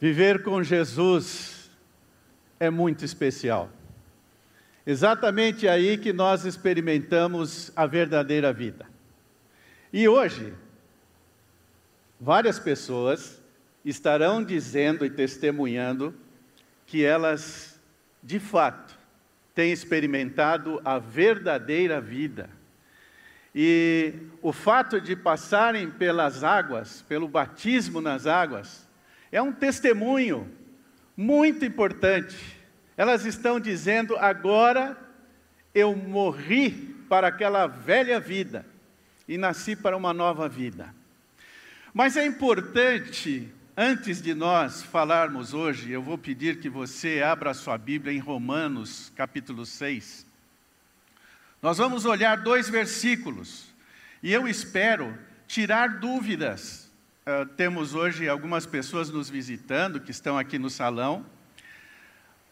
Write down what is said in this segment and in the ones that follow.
Viver com Jesus é muito especial. Exatamente aí que nós experimentamos a verdadeira vida. E hoje, várias pessoas estarão dizendo e testemunhando que elas, de fato, têm experimentado a verdadeira vida. E o fato de passarem pelas águas, pelo batismo nas águas, é um testemunho muito importante. Elas estão dizendo: agora eu morri para aquela velha vida e nasci para uma nova vida. Mas é importante, antes de nós falarmos hoje, eu vou pedir que você abra sua Bíblia em Romanos, capítulo 6. Nós vamos olhar dois versículos e eu espero tirar dúvidas Uh, temos hoje algumas pessoas nos visitando que estão aqui no salão.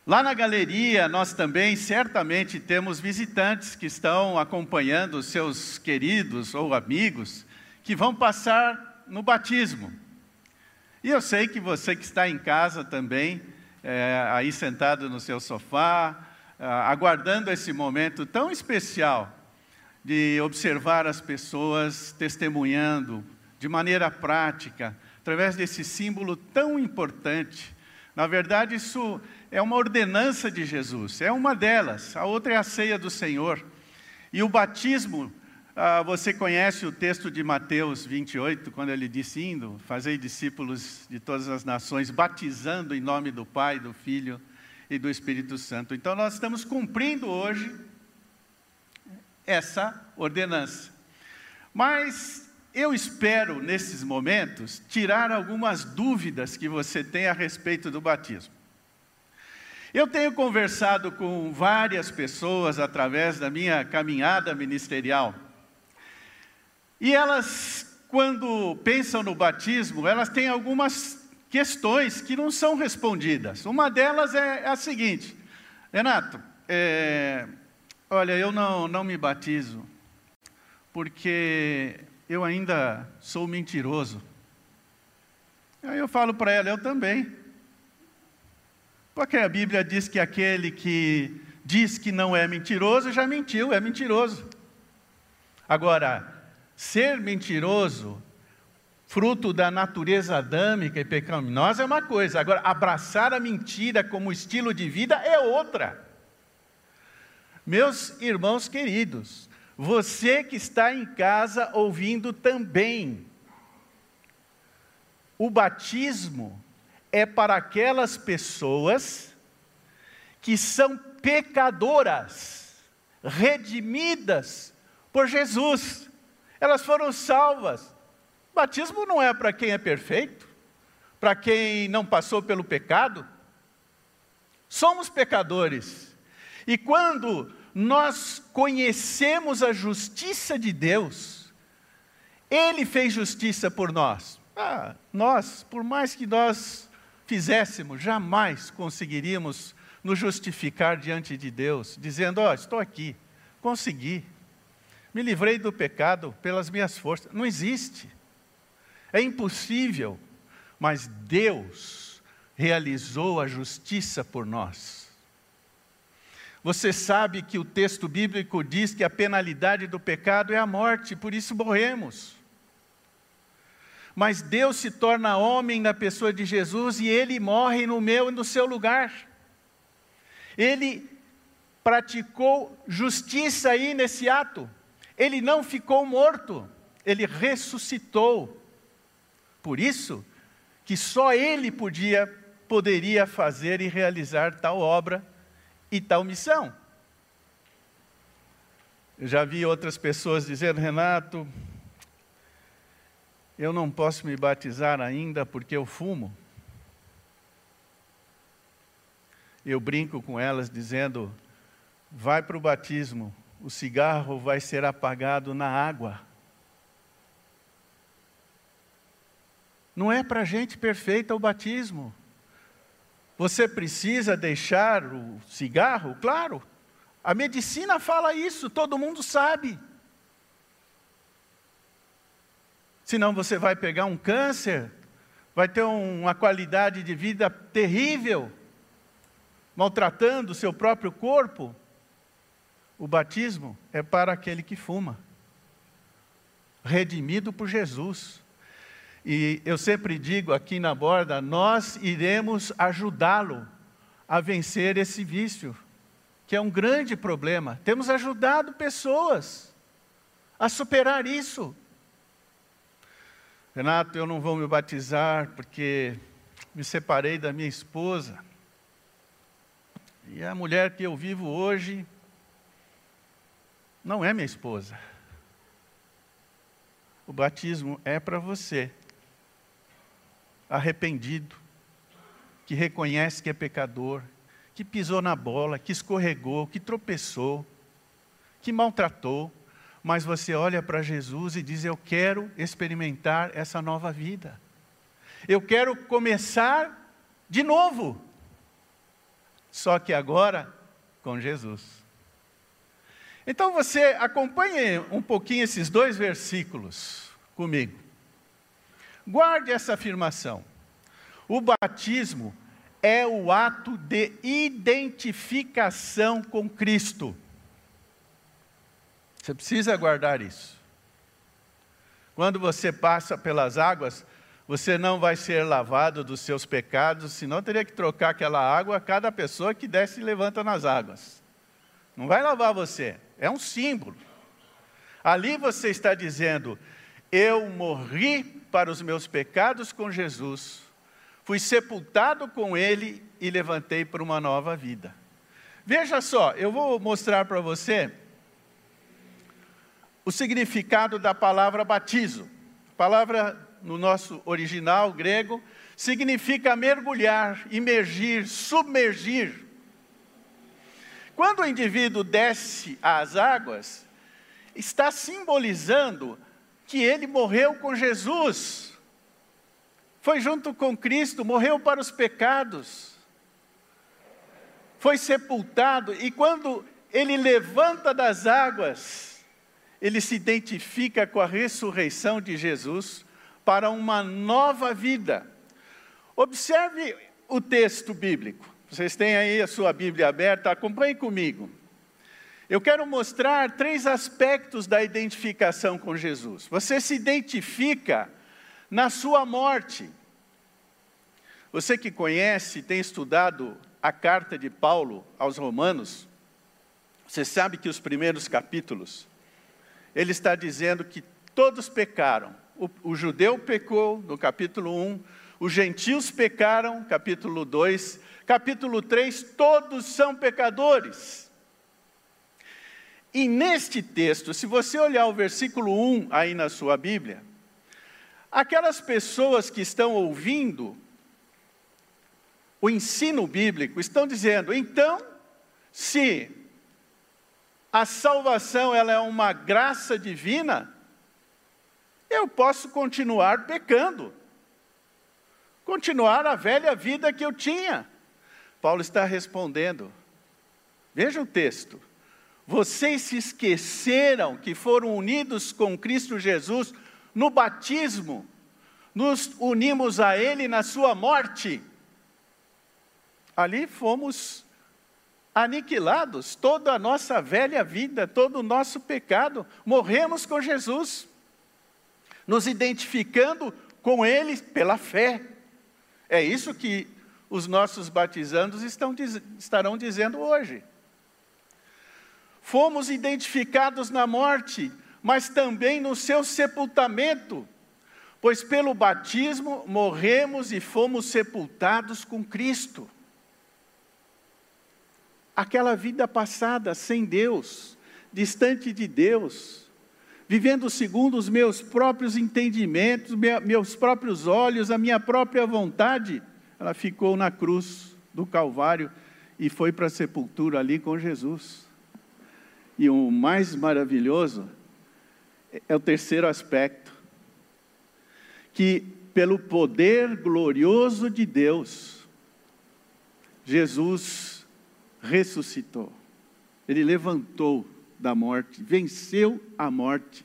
Lá na galeria, nós também certamente temos visitantes que estão acompanhando seus queridos ou amigos que vão passar no batismo. E eu sei que você que está em casa também, é, aí sentado no seu sofá, é, aguardando esse momento tão especial de observar as pessoas testemunhando de maneira prática, através desse símbolo tão importante. Na verdade, isso é uma ordenança de Jesus, é uma delas, a outra é a ceia do Senhor. E o batismo, ah, você conhece o texto de Mateus 28, quando ele disse: Indo, fazei discípulos de todas as nações, batizando em nome do Pai, do Filho e do Espírito Santo. Então, nós estamos cumprindo hoje essa ordenança. Mas eu espero, nesses momentos, tirar algumas dúvidas que você tem a respeito do batismo. Eu tenho conversado com várias pessoas através da minha caminhada ministerial, e elas, quando pensam no batismo, elas têm algumas questões que não são respondidas. Uma delas é a seguinte: Renato, é, olha, eu não, não me batizo, porque eu ainda sou mentiroso. Aí eu falo para ela, eu também. Porque a Bíblia diz que aquele que diz que não é mentiroso já mentiu, é mentiroso. Agora, ser mentiroso, fruto da natureza adâmica e pecaminosa, é uma coisa. Agora, abraçar a mentira como estilo de vida é outra. Meus irmãos queridos, você que está em casa ouvindo também. O batismo é para aquelas pessoas que são pecadoras, redimidas por Jesus. Elas foram salvas. Batismo não é para quem é perfeito, para quem não passou pelo pecado. Somos pecadores. E quando nós conhecemos a justiça de Deus, Ele fez justiça por nós. Ah, nós, por mais que nós fizéssemos, jamais conseguiríamos nos justificar diante de Deus, dizendo: Ó, oh, estou aqui, consegui, me livrei do pecado pelas minhas forças. Não existe, é impossível, mas Deus realizou a justiça por nós. Você sabe que o texto bíblico diz que a penalidade do pecado é a morte, por isso morremos. Mas Deus se torna homem na pessoa de Jesus e ele morre no meu e no seu lugar. Ele praticou justiça aí nesse ato. Ele não ficou morto, ele ressuscitou. Por isso que só ele podia poderia fazer e realizar tal obra e tal missão. Eu já vi outras pessoas dizendo, Renato, eu não posso me batizar ainda porque eu fumo. Eu brinco com elas dizendo: vai para o batismo, o cigarro vai ser apagado na água. Não é para gente perfeita o batismo. Você precisa deixar o cigarro? Claro. A medicina fala isso, todo mundo sabe. Senão você vai pegar um câncer, vai ter uma qualidade de vida terrível, maltratando o seu próprio corpo. O batismo é para aquele que fuma, redimido por Jesus. E eu sempre digo aqui na borda: nós iremos ajudá-lo a vencer esse vício, que é um grande problema. Temos ajudado pessoas a superar isso. Renato, eu não vou me batizar porque me separei da minha esposa. E a mulher que eu vivo hoje não é minha esposa. O batismo é para você arrependido, que reconhece que é pecador, que pisou na bola, que escorregou, que tropeçou, que maltratou, mas você olha para Jesus e diz: Eu quero experimentar essa nova vida. Eu quero começar de novo. Só que agora com Jesus. Então você acompanhe um pouquinho esses dois versículos comigo. Guarde essa afirmação. O batismo é o ato de identificação com Cristo. Você precisa guardar isso. Quando você passa pelas águas, você não vai ser lavado dos seus pecados, senão teria que trocar aquela água a cada pessoa que desce e levanta nas águas. Não vai lavar você, é um símbolo. Ali você está dizendo: eu morri para os meus pecados com Jesus, fui sepultado com Ele e levantei para uma nova vida. Veja só, eu vou mostrar para você o significado da palavra batizo. A palavra no nosso original grego significa mergulhar, imergir, submergir. Quando o indivíduo desce às águas, está simbolizando que ele morreu com Jesus, foi junto com Cristo, morreu para os pecados, foi sepultado, e quando ele levanta das águas, ele se identifica com a ressurreição de Jesus para uma nova vida. Observe o texto bíblico. Vocês têm aí a sua Bíblia aberta, acompanhe comigo. Eu quero mostrar três aspectos da identificação com Jesus. Você se identifica na sua morte. Você que conhece, tem estudado a carta de Paulo aos Romanos, você sabe que os primeiros capítulos, ele está dizendo que todos pecaram. O, o judeu pecou, no capítulo 1, os gentios pecaram, capítulo 2, capítulo 3, todos são pecadores. E neste texto, se você olhar o versículo 1 aí na sua Bíblia, aquelas pessoas que estão ouvindo o ensino bíblico estão dizendo: então, se a salvação ela é uma graça divina, eu posso continuar pecando, continuar a velha vida que eu tinha. Paulo está respondendo. Veja o texto. Vocês se esqueceram que foram unidos com Cristo Jesus no batismo, nos unimos a Ele na Sua morte. Ali fomos aniquilados, toda a nossa velha vida, todo o nosso pecado, morremos com Jesus, nos identificando com Ele pela fé. É isso que os nossos batizandos estão, estarão dizendo hoje. Fomos identificados na morte, mas também no seu sepultamento, pois pelo batismo morremos e fomos sepultados com Cristo. Aquela vida passada sem Deus, distante de Deus, vivendo segundo os meus próprios entendimentos, meus próprios olhos, a minha própria vontade, ela ficou na cruz do Calvário e foi para a sepultura ali com Jesus. E o mais maravilhoso é o terceiro aspecto, que pelo poder glorioso de Deus, Jesus ressuscitou. Ele levantou da morte, venceu a morte.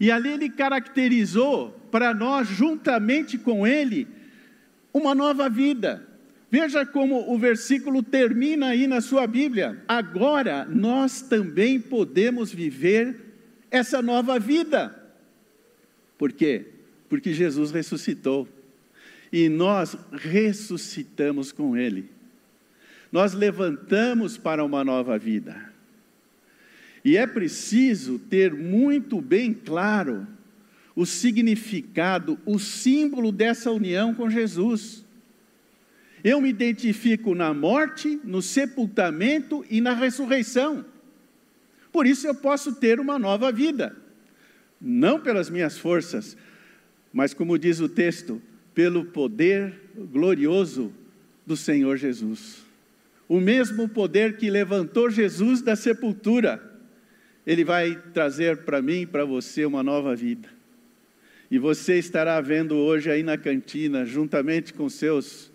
E ali ele caracterizou para nós, juntamente com Ele, uma nova vida. Veja como o versículo termina aí na sua Bíblia. Agora nós também podemos viver essa nova vida. Por quê? Porque Jesus ressuscitou. E nós ressuscitamos com Ele. Nós levantamos para uma nova vida. E é preciso ter muito bem claro o significado, o símbolo dessa união com Jesus. Eu me identifico na morte, no sepultamento e na ressurreição. Por isso eu posso ter uma nova vida. Não pelas minhas forças, mas como diz o texto, pelo poder glorioso do Senhor Jesus. O mesmo poder que levantou Jesus da sepultura, ele vai trazer para mim e para você uma nova vida. E você estará vendo hoje aí na cantina, juntamente com seus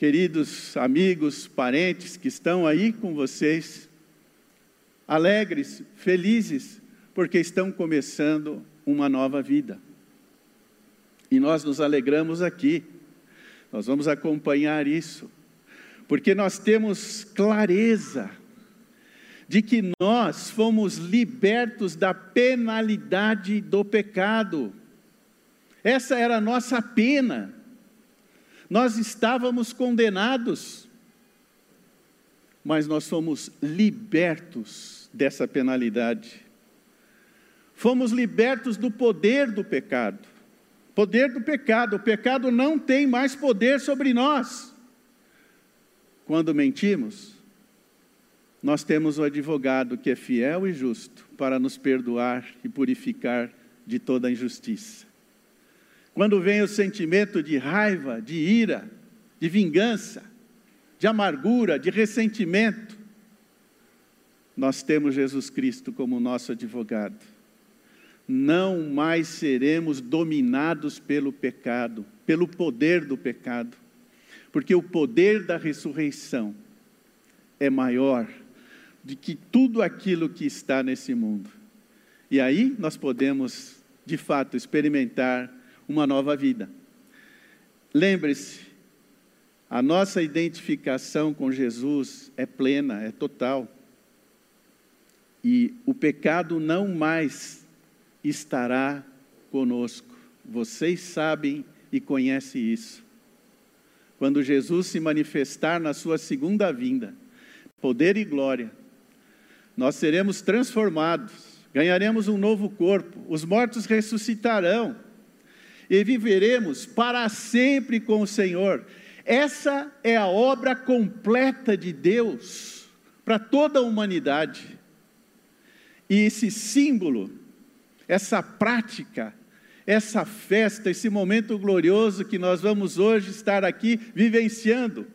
queridos amigos, parentes que estão aí com vocês, alegres, felizes, porque estão começando uma nova vida. E nós nos alegramos aqui, nós vamos acompanhar isso, porque nós temos clareza de que nós fomos libertos da penalidade do pecado. Essa era a nossa pena nós estávamos condenados, mas nós fomos libertos dessa penalidade. Fomos libertos do poder do pecado. Poder do pecado. O pecado não tem mais poder sobre nós. Quando mentimos, nós temos o advogado que é fiel e justo para nos perdoar e purificar de toda injustiça. Quando vem o sentimento de raiva, de ira, de vingança, de amargura, de ressentimento, nós temos Jesus Cristo como nosso advogado. Não mais seremos dominados pelo pecado, pelo poder do pecado, porque o poder da ressurreição é maior do que tudo aquilo que está nesse mundo. E aí nós podemos, de fato, experimentar uma nova vida. Lembre-se, a nossa identificação com Jesus é plena, é total. E o pecado não mais estará conosco. Vocês sabem e conhecem isso. Quando Jesus se manifestar na sua segunda vinda, poder e glória, nós seremos transformados, ganharemos um novo corpo, os mortos ressuscitarão e viveremos para sempre com o Senhor. Essa é a obra completa de Deus para toda a humanidade. E esse símbolo, essa prática, essa festa, esse momento glorioso que nós vamos hoje estar aqui vivenciando,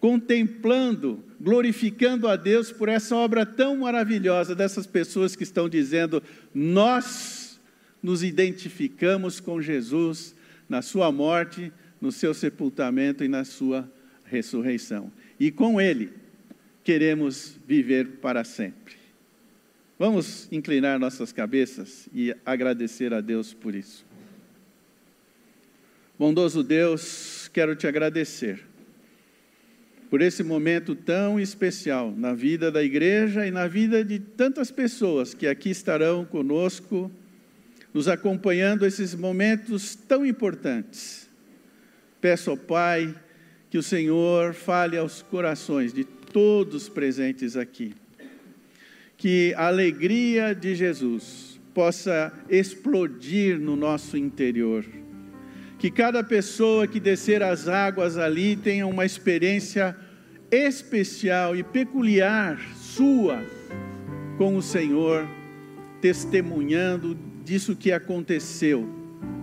contemplando, glorificando a Deus por essa obra tão maravilhosa dessas pessoas que estão dizendo: Nós nos identificamos com Jesus na sua morte, no seu sepultamento e na sua ressurreição. E com Ele queremos viver para sempre. Vamos inclinar nossas cabeças e agradecer a Deus por isso. Bondoso Deus, quero te agradecer por esse momento tão especial na vida da igreja e na vida de tantas pessoas que aqui estarão conosco nos acompanhando esses momentos tão importantes. Peço ao Pai que o Senhor fale aos corações de todos presentes aqui. Que a alegria de Jesus possa explodir no nosso interior. Que cada pessoa que descer as águas ali tenha uma experiência especial e peculiar sua com o Senhor, testemunhando disso que aconteceu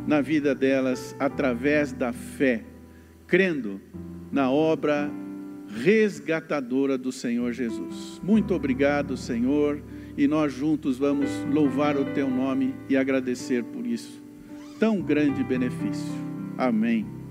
na vida delas através da fé, crendo na obra resgatadora do Senhor Jesus. Muito obrigado, Senhor, e nós juntos vamos louvar o teu nome e agradecer por isso. Tão grande benefício. Amém.